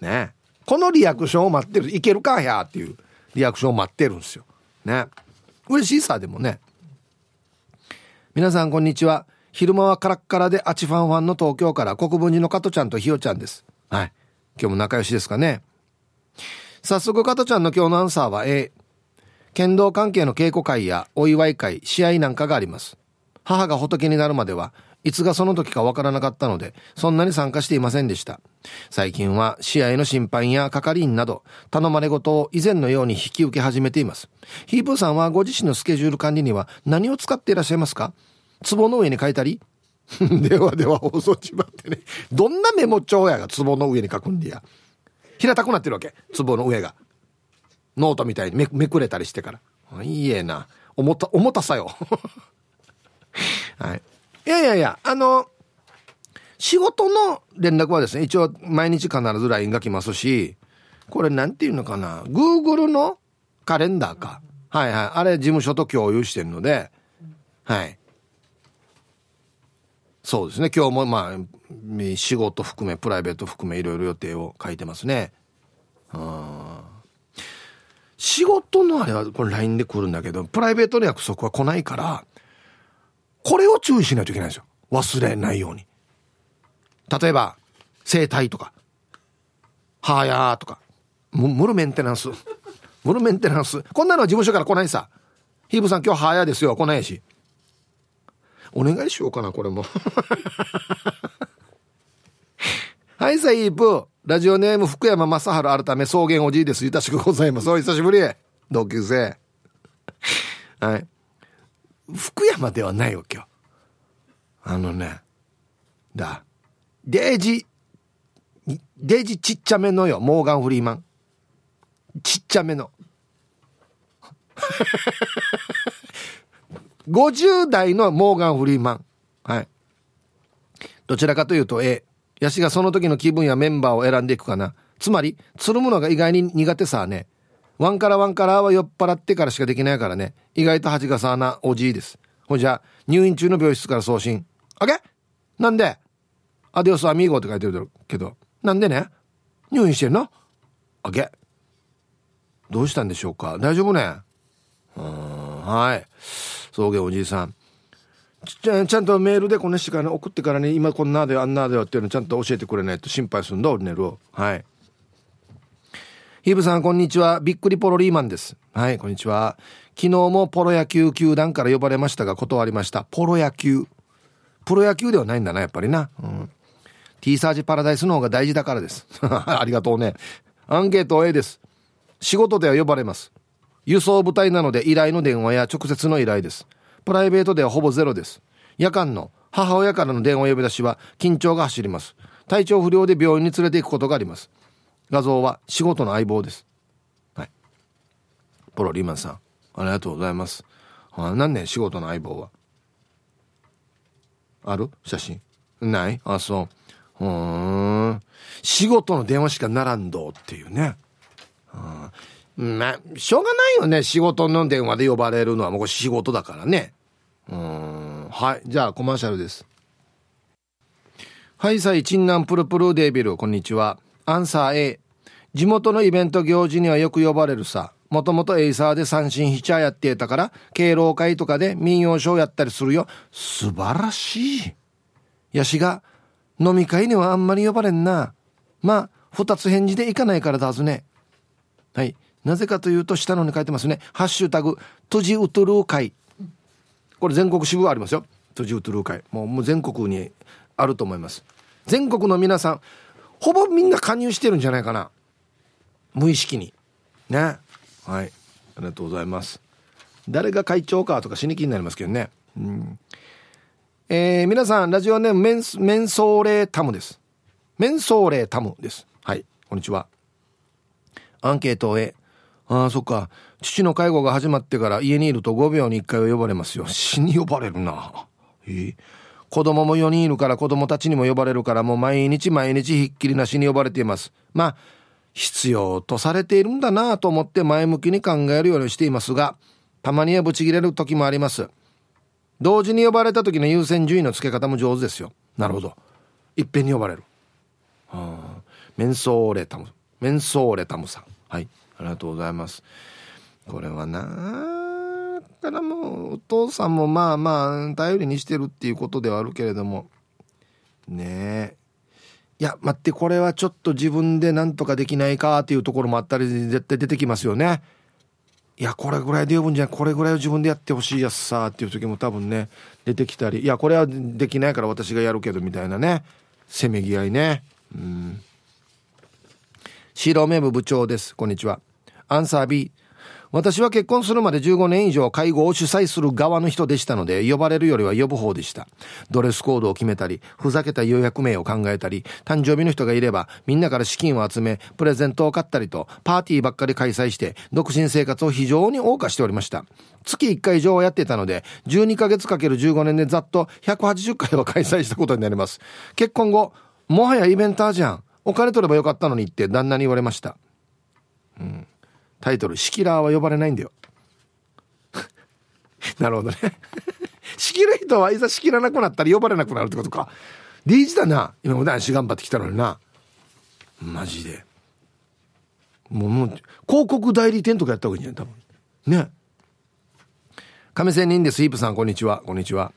ね。このリアクションを待ってる。いけるかやっていうリアクションを待ってるんですよ。ね。嬉しいさ、でもね。皆さんこんにちは。昼間はカラッカラでアチファンファンの東京から国分寺の加トちゃんとひよちゃんです。はい。今日も仲良しですかね。早速加トちゃんの今日のアンサーは A。剣道関係の稽古会やお祝い会、試合なんかがあります。母が仏になるまではいつがその時かわからなかったので、そんなに参加していませんでした。最近は試合の審判や係員など、頼まれ事を以前のように引き受け始めています。ヒープーさんはご自身のスケジュール管理には何を使っていらっしゃいますか？壺の上に書いたり？(laughs) ではでは放送ちまってね。どんなメモ帳やが壺の上に書くんでや。平たくなってるわけ。壺の上が。ノートみたいにめめくれたりしてから。いいえな。重た、重たさよ。(laughs) はい。いやいやいや、あの、仕事の連絡はですね、一応毎日必ず LINE が来ますし、これなんていうのかな。Google のカレンダーか。はいはい。あれ事務所と共有してるので、はい。そうですね。今日もまあ仕事含めプライベート含めいろいろ予定を書いてますね。うん仕事のあれはこれ LINE で来るんだけどプライベートの約束は来ないからこれを注意しないといけないんですよ。忘れないように。例えば整体とかはやーとかムルメンテナンス。ムルメンテナンス。こんなのは事務所から来ないさ。ヒーブさん今日はやですよ。来ないし。お願いしようかな、これも。はい、さイープ。ラジオネーム福山雅治改め草原おじいです。ゆたしくございます。お久しぶり。同級生。はい。福山ではないよ、今日。あのね。だ。デージ、デージちっちゃめのよ、モーガン・フリーマン。ちっちゃめの。50代のモーガン・フリーマン。はい。どちらかというと A。ヤシがその時の気分やメンバーを選んでいくかな。つまり、つるむのが意外に苦手さね。ワンカラワンカラは酔っ払ってからしかできないからね。意外と恥がさなおじいです。ほじゃ、入院中の病室から送信。あげなんで？アディオスアミーゴって書いてるけど。なんでね？入院してるの？あげ。どうしたんでしょうか？大丈夫ね？うん、はい。草原おじいさん。ちゃちゃんとメールでこの人から、ね、送ってからね今こんなであんなでよっていうのちゃんと教えてくれないと心配するんだ俺ねるはい。ヒブさんこんにちは。びっくりポロリーマンです。はいこんにちは。昨日もポロ野球球団から呼ばれましたが断りました。ポロ野球。プロ野球ではないんだなやっぱりな。うん。T サージパラダイスの方が大事だからです。(laughs) ありがとうね。アンケート A です。仕事では呼ばれます。輸送部隊なので依頼の電話や直接の依頼です。プライベートではほぼゼロです。夜間の母親からの電話呼び出しは緊張が走ります。体調不良で病院に連れて行くことがあります。画像は仕事の相棒です。はい。ポロリーマンさん、ありがとうございます。あ何年仕事の相棒はある？写真ない？あ、そう。うん。仕事の電話しかならんどっていうね。うんまあ、しょうがないよね。仕事の電話で呼ばれるのはもう仕事だからね。うん。はい。じゃあ、コマーシャルです。はい、さい、チンナンプルプルデービル、こんにちは。アンサー A。地元のイベント行事にはよく呼ばれるさ。もともとエイサーで三振ヒチャーやってたから敬老会とかで民謡ショーやったりするよ素晴らしいやしが飲み会にはあんまり呼ばれんなまあ二つ返事で行かないからだずねはいなぜかというと下のに書いてますね「ハッシュタグトジウトルー会」これ全国支部ありますよ。トジウトルー会。もうもう全国にあると思います。全国の皆さんほぼみんな加入してるんじゃないかな。無意識に。ね。はい。ありがとうございます。誰が会長かとか死に気になりますけどね。うん。えー、皆さんラジオネームメンメンソーレタムです。メンソーレタムです。はい。こんにちは。アンケートへああそっか。父の介護が始まってから家にいると5秒に1回は呼ばれますよ。死に呼ばれるな。えー、子供も4人いるから子供たちにも呼ばれるからもう毎日毎日ひっきりなしに呼ばれています。まあ必要とされているんだなと思って前向きに考えるようにしていますがたまにはブチギレる時もあります。同時に呼ばれた時の優先順位の付け方も上手ですよ。なるほど。いっぺんに呼ばれる。はあメンソーレタムメンソーレタムさん。はい。ありがとうございます。これはなからもうお父さんもまあまあ頼りにしてるっていうことではあるけれども。ねえ。いや待ってこれはちょっと自分で何とかできないかっていうところもあったり絶対出てきますよね。いやこれぐらいで呼ぶんじゃない。これぐらいを自分でやってほしいやつさっていう時も多分ね出てきたり。いやこれはできないから私がやるけどみたいなね。せめぎ合いね。うん。白目部部長です。こんにちは。アンサー B 私は結婚するまで15年以上介護を主催する側の人でしたので、呼ばれるよりは呼ぶ方でした。ドレスコードを決めたり、ふざけた予約名を考えたり、誕生日の人がいれば、みんなから資金を集め、プレゼントを買ったりと、パーティーばっかり開催して、独身生活を非常に謳歌しておりました。月1回以上はやっていたので、12ヶ月かける15年でざっと180回は開催したことになります。結婚後、もはやイベンターじゃん。お金取ればよかったのにって旦那に言われました。うん。タイトル、シキラーは呼ばれないんだよ。(laughs) なるほどね。仕切る人はいざ仕切らなくなったら呼ばれなくなるってことか。リーチだな。今も男子頑張ってきたのにな。マジで。もう、もう、広告代理店とかやった方がいいんじゃない多分。ね。亀仙人です。ヒープさん、こんにちは。こんにちは。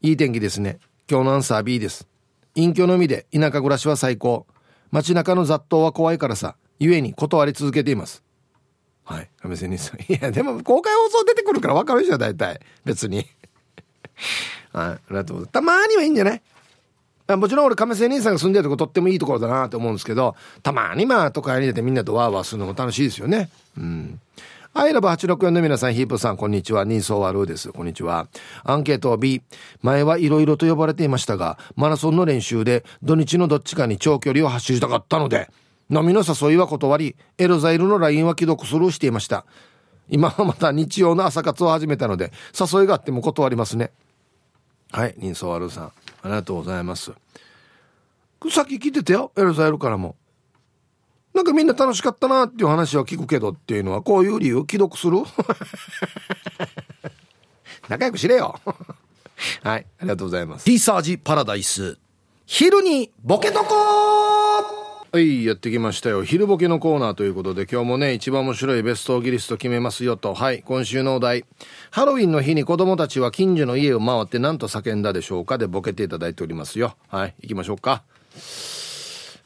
いい天気ですね。今日のアンサー B です。隠居のみで田舎暮らしは最高。街中の雑踏は怖いからさ。故に断り続けています。はい。亀仙人さん。いや、でも公開放送出てくるから分かるでしょ、大体。別に。(laughs) はい。ありがとうございます。たまにはいいんじゃない？もちろん俺亀仙人さんが住んでるとことってもいいところだなと思うんですけど、たまにまあ都会に出てみんなとワーワーするのも楽しいですよね。うん。アイラブ864の皆さん、ヒープさん、こんにちは。ニーソーワルーです。こんにちは。アンケートを B。前はいろいろと呼ばれていましたが、マラソンの練習で土日のどっちかに長距離を走りたかったので、飲みの誘いは断り、エルザイルの LINE は既読スルーしていました。今はまた日曜の朝活を始めたので、誘いがあっても断りますね。はい、人相悪さん。ありがとうございます。さっき聞いてたよ、エルザイルからも。なんかみんな楽しかったなっていう話は聞くけどっていうのはこういう理由？既読する (laughs) 仲良くしれよはい、ありがとうございます。ティーサージパラダイス。昼にボケとこはいやってきましたよ。昼ボケのコーナーということで今日もね一番面白いベストギリスト決めますよと。はい今週のお題。ハロウィンの日に子供たちは近所の家を回って何と叫んだでしょうかでボケていただいておりますよ。はい行きましょうか。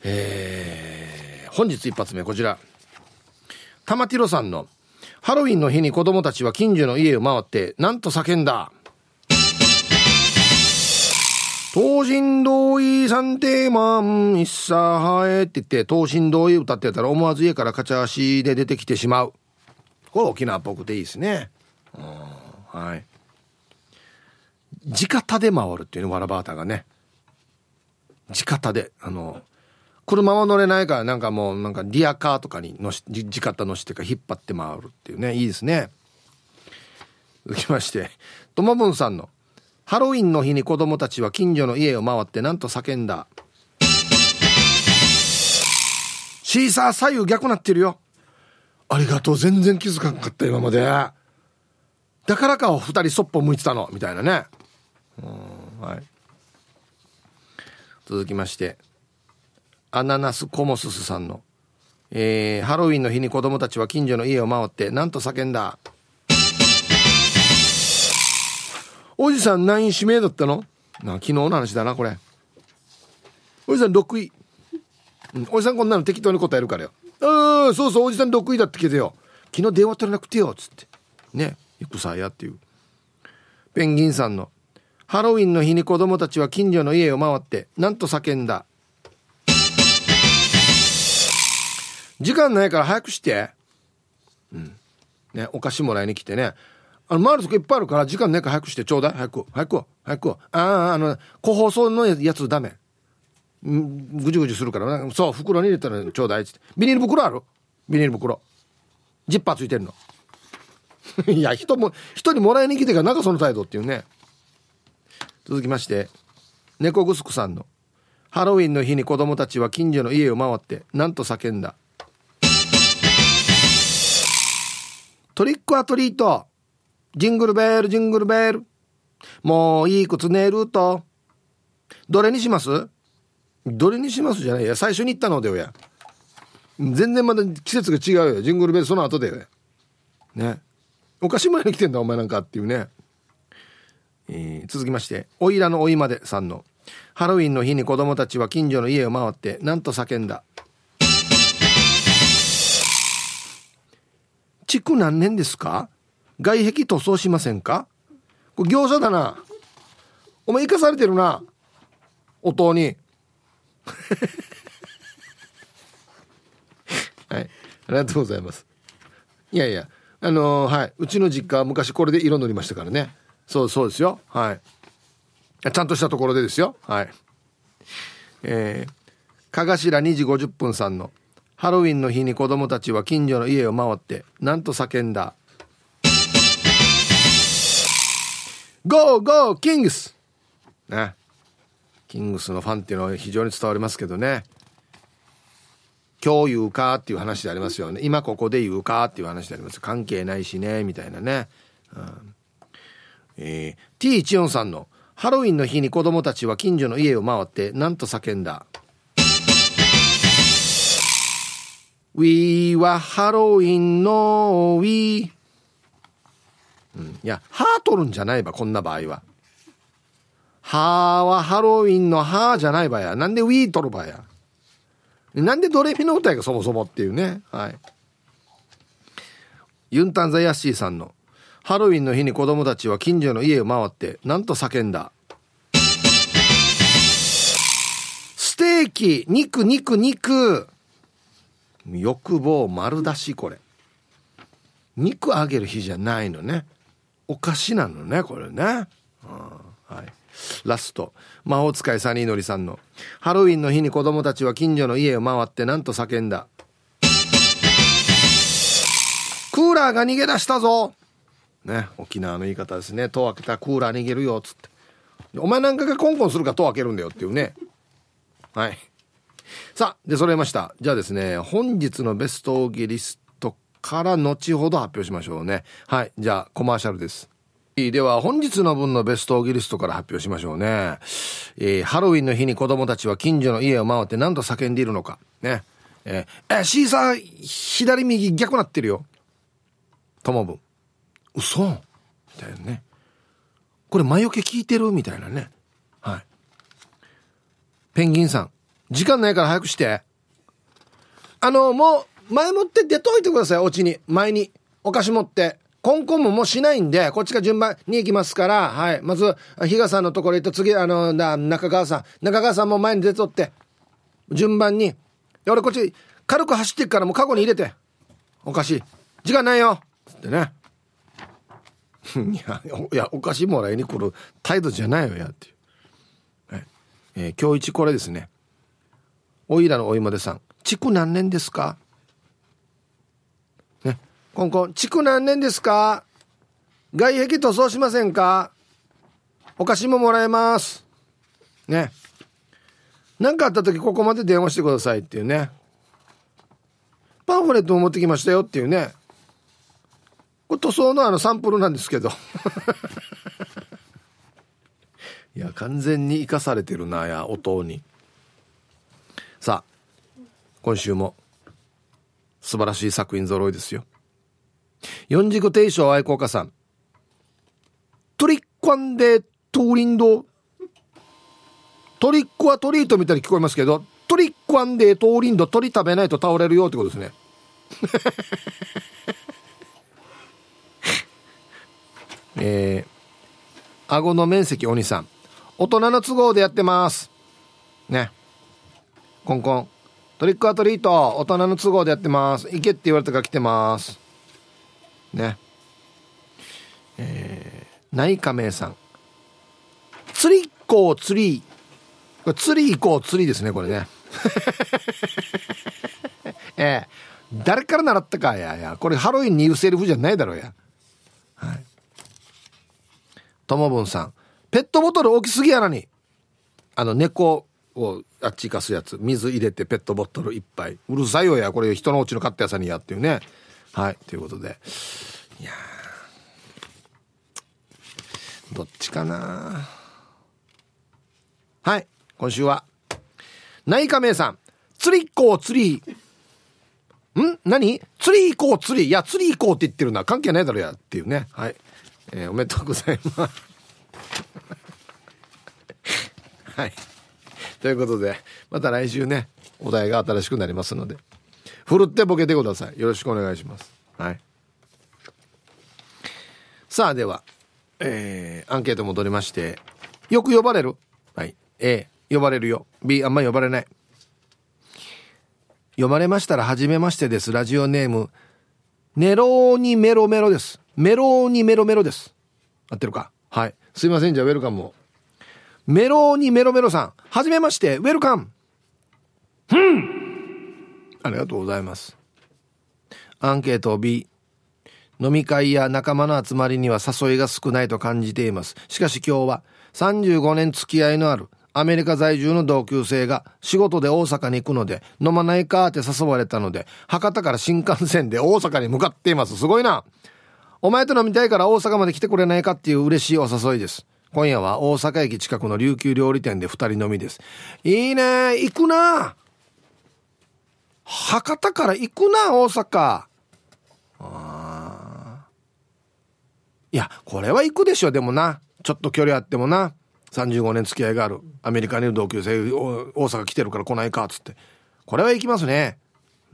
えー、本日一発目こちら。玉ティロさんのハロウィンの日に子供たちは近所の家を回って何と叫んだ東神同意三定マン、一茶はえって言って、東神同意歌ってたら思わず家からカチャ足で出てきてしまう。これ沖縄っぽくていいですね。うんはい。地方で回るっていうの、わらばーたがね。地方で、あの、車は乗れないから、なんかもう、なんかリアカーとかに乗し、地方乗しってか引っ張って回るっていうね、いいですね。続きまして、ともぶんさんの、ハロウィンの日に子供たちは近所の家を回ってなんと叫んだ。シーサー左右逆なってるよ。ありがとう、全然気づかんかった、今まで。だからか、二人そっぽ向いてたの、みたいなね。はい。続きまして、アナナスコモススさんの、えー、ハロウィンの日に子供たちは近所の家を回ってなんと叫んだおじさん何位指名だったの？な昨日の話だなこれ。おじさん6位、うん、おじさんこんなの適当に答えるからよ。ああそうそうおじさん6位だって聞いてよ。昨日電話取れなくてよっつって。ね行くさやっていう。ペンギンさんの。ハロウィンの日に子供たちは近所の家を回ってなんと叫んだ。時間ないから早くして。うん。ねお菓子もらいに来てね。あの回るとこいっぱいあるから時間ないか早くしてちょうだい。早く。早く。早く。あああの個包装のやつダメ。ぐじゅぐじゅするから。そう袋に入れたらちょうだいっつって。ビニール袋ある？ビニール袋。ジッパーついてるの。(laughs) いや人も人にもらいに来てからなんかその態度っていうね。続きまして。猫ぐすくさんの。ハロウィンの日に子供たちは近所の家を回ってなんと叫んだ。トリックアトリート。ジングルベールジングルベール。もういい靴寝ると。どれにします？どれにしますじゃないや。最初に言ったのでよや。全然まだ季節が違うよ。ジングルベールその後でよや。ね。お菓子前に来てんだお前なんかっていうね、えー、続きまして。おいらのおいまでさんの。ハロウィンの日に子供たちは近所の家を回ってなんと叫んだ。築何年ですか？外壁塗装しませんか？これ業者だな。お前生かされてるな。音に。(laughs) はい。ありがとうございます。いやいや。あのー、はい。うちの実家は昔これで色塗りましたからね。そうそうですよ。はい。ちゃんとしたところでですよ。はい。えー、かがしら2時50分さんのハロウィンの日に子供たちは近所の家を回ってなんと叫んだ。ゴーゴーキングス。ね。キングスのファンっていうのは非常に伝わりますけどね。今日言うかっていう話でありますよね。今ここで言うかっていう話であります。関係ないしねみたいなね、うん。えー、T14 さんのハロウィンの日に子供たちは近所の家を回ってなんと叫んだ。We はハロウィンの We うん、いや、歯取るんじゃないば、こんな場合は。歯はハロウィンの歯じゃないばや。なんでウィー取るばや。なんでドレミの歌やか、そもそもっていうね。はい。ユンタンザヤッシーさんの、ハロウィンの日に子供たちは近所の家を回って、なんと叫んだ。ステーキ、肉、肉、肉。欲望丸出し、これ。肉あげる日じゃないのね。お菓子なのねこれね、うん、はい。ラスト。魔法使いサニーのりさんの。ハロウィンの日に子供たちは近所の家を回ってなんと叫んだ。クーラーが逃げ出したぞ。ね沖縄の言い方ですね。戸開けたクーラー逃げるよっつって。お前なんかがコンコンするから戸開けるんだよっていうね。はい。さあで揃えました。じゃあですね本日のベストオーギリスから後ほど発表しましょうね。はい。じゃあ、コマーシャルです。では、本日の分のベストオギリストから発表しましょうね。えー、ハロウィンの日に子供たちは近所の家を回って何と叫んでいるのか。ね。えー、え、シーサー、左右逆なってるよ。ともぶん。嘘みたいなね。これ魔除け聞いてる？みたいなね。はい。ペンギンさん。時間ないから早くして。あの、もう、前もって出といてください、お家に。前に。お菓子持って。コンコンももうしないんで、こっちが順番に行きますから、はい。まず、比嘉さんのところ行って、次、あの、だ、中川さん。中川さんも前に出とって。順番に。俺こっち、軽く走ってっからもうカゴに入れて。お菓子。時間ないよつってね。(laughs) いや、いや、お菓子もらいに来る態度じゃないよや、っていう。はい。えー、今日一これですね。おいらのお芋でさん。築何年ですか？コンコン、築何年ですか？外壁塗装しませんか？お菓子ももらえます。ね。何かあった時ここまで電話してくださいっていうね。パンフレットも持ってきましたよっていうね。これ塗装のあのサンプルなんですけど。(laughs) いや、完全に生かされてるなや、音に。さあ、今週も素晴らしい作品揃いですよ四軸定称愛好家さん。トリックンでトーリンドトリックはトリートみたいに聞こえますけどトリックンでトーリンド鳥食べないと倒れるよってことですね。(laughs) えー、顎の面積鬼さん。大人の都合でやってます。ね。コンコン。トリックアトリート。大人の都合でやってます。行けって言われたから来てます。ね。えー、内亀名さん。釣り行こう釣り。これ釣り行こう釣りですねこれね。(laughs) ええ。誰から習ったかやや。これハロウィンに言うセリフじゃないだろうや。はい。ともぶんさん。ペットボトル大きすぎやなに。あの猫をあっち行かすやつ。水入れてペットボトル一杯うるさいよや。これ人のうちの買ったやつにやっていうね。はいということで。いやどっちかなはい今週は。内科名さん。釣り行こう釣り。ん？何？釣り行こう釣り。いや釣り行こうって言ってるな。関係ないだろや。っていうね。はい、えー、おめでとうございます。はい。ということでまた来週ねお題が新しくなりますので。ふるってボケてくださいよろしくお願いしますはいさあではえー、アンケート戻りましてよく呼ばれる？はい A 呼ばれるよ B あんま呼ばれない読まれましたら、はじめましてです。ラジオネーム、ネローニメロメロです。メローニメロメロです。合ってるか？はい。すいません。じゃあ、ウェルカムを。メローニメロメロさん、はじめまして、ウェルカム。ふんありがとうございます。アンケート B。飲み会や仲間の集まりには誘いが少ないと感じています。しかし今日は35年付き合いのあるアメリカ在住の同級生が仕事で大阪に行くので飲まないかって誘われたので博多から新幹線で大阪に向かっていますすごいなお前と飲みたいから大阪まで来てくれないかっていう嬉しいお誘いです今夜は大阪駅近くの琉球料理店で二人飲みですいいね行くな博多から行くな大阪。あいやこれは行くでしょでもな。ちょっと距離あってもな。35年付き合いがある。アメリカにいる同級生大阪来てるから来ないかっつって。これは行きますね。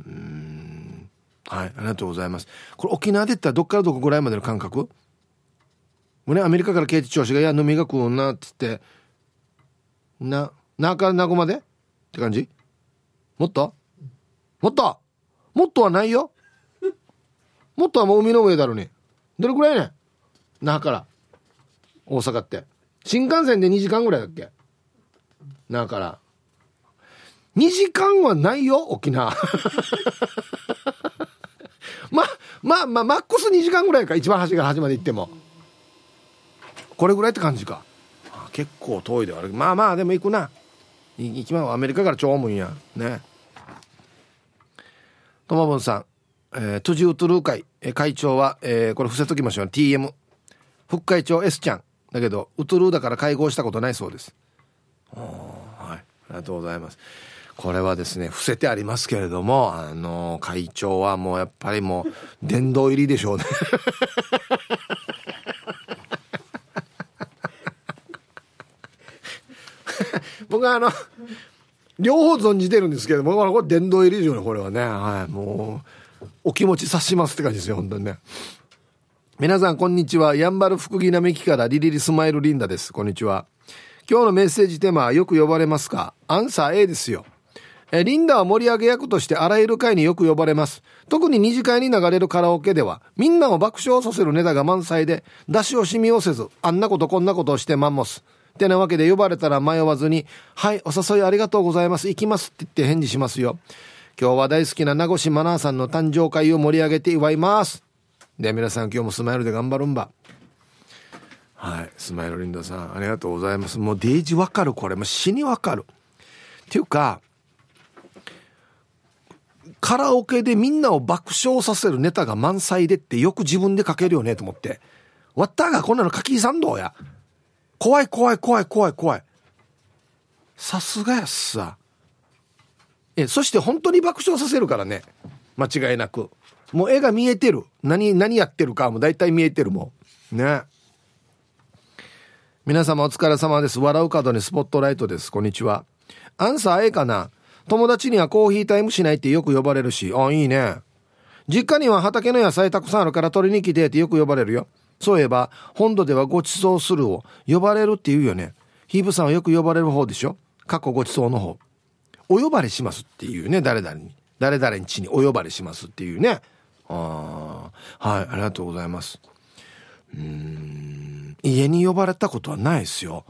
うん。はいありがとうございます。これ沖縄で言ったらどっからどこぐらいまでの感覚？ねアメリカからケイティ調子が「いや飲みが食うな」っつって。な中名護まで？って感じ？もっと？もっと。もっとはないよ。もっとはもう海の上だろうに。どれくらいね那覇から。大阪って。新幹線で2時間ぐらいだっけ。だから。2時間はないよ沖縄。(laughs) ままあまあマックス2時間ぐらいか一番端から端まで行っても。これぐらいって感じか。結構遠いであるまあまあでも行くな。行きまアメリカから超むんや。ね。ともぶんさん、えー、トジウトルー会、えー、会長は、えー、これ伏せときましょう。TM 副会長 S ちゃん。だけどウトルーだから会合したことないそうです。はい。ありがとうございます。これはですね伏せてありますけれどもあの会長はもうやっぱりもう殿堂入りでしょうね。僕はあの両方存じてるんですけどもこれ殿堂入りでしょうねこれはねはいもうお気持ち察しますって感じですよ本当にね。皆さんこんにちは。やんばる福木並木からリリリスマイルリンダです。こんにちは。今日のメッセージテーマはよく呼ばれますか？アンサー A ですよ。えリンダは盛り上げ役としてあらゆる会によく呼ばれます。特に二次会に流れるカラオケではみんなを爆笑させるネタが満載で出し惜しみをせずあんなことこんなことをしてマンモスてなわけで呼ばれたら迷わずに「はいお誘いありがとうございます。行きます」って言って返事しますよ。今日は大好きな名越マナーさんの誕生会を盛り上げて祝います。で皆さん今日もスマイルで頑張るんば。はいスマイルリンダさんありがとうございます。もうデイジわかるこれ。もう死にわかる。っていうかカラオケでみんなを爆笑させるネタが満載でってよく自分で書けるよねと思って。わったがこんなの書きんどうや。怖い怖い怖い怖い怖い。さすがやっさえそして本当に爆笑させるからね。間違いなく。もう絵が見えてる。何何やってるかも大体見えてるもん。ね。皆様お疲れ様です。笑う角にスポットライトです。こんにちは。アンサー A かな。友達にはコーヒータイムしないってよく呼ばれるし。あいいね。実家には畑の野菜たくさんあるから取りに来てってよく呼ばれるよ。そういえば本土ではごちそうするを呼ばれるって言うよね。ヒープさんはよく呼ばれる方でしょ？過去ごちそうの方。お呼ばれしますっていうね誰々に。誰々にちにお呼ばれしますっていうね。ああはいありがとうございます。うん。家に呼ばれたことはないですよ。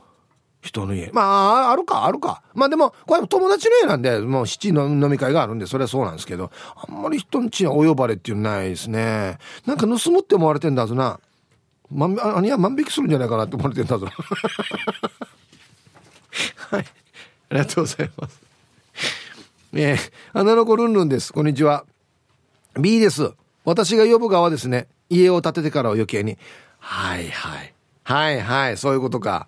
人の家。まああるかあるか。まあでもこれ友達の家なんでもう七の飲み会があるんでそれはそうなんですけどあんまり人の家にお呼ばれっていうのないですね。なんか盗むって思われてんだぞな。万あいや万引きするんじゃないかなって思われてんだぞ。(laughs) はい。ありがとうございます。えー、花の子ルンルンです。こんにちは。B です。私が呼ぶ側ですね。家を建ててからを余計に。はいはい。はいはい。そういうことか。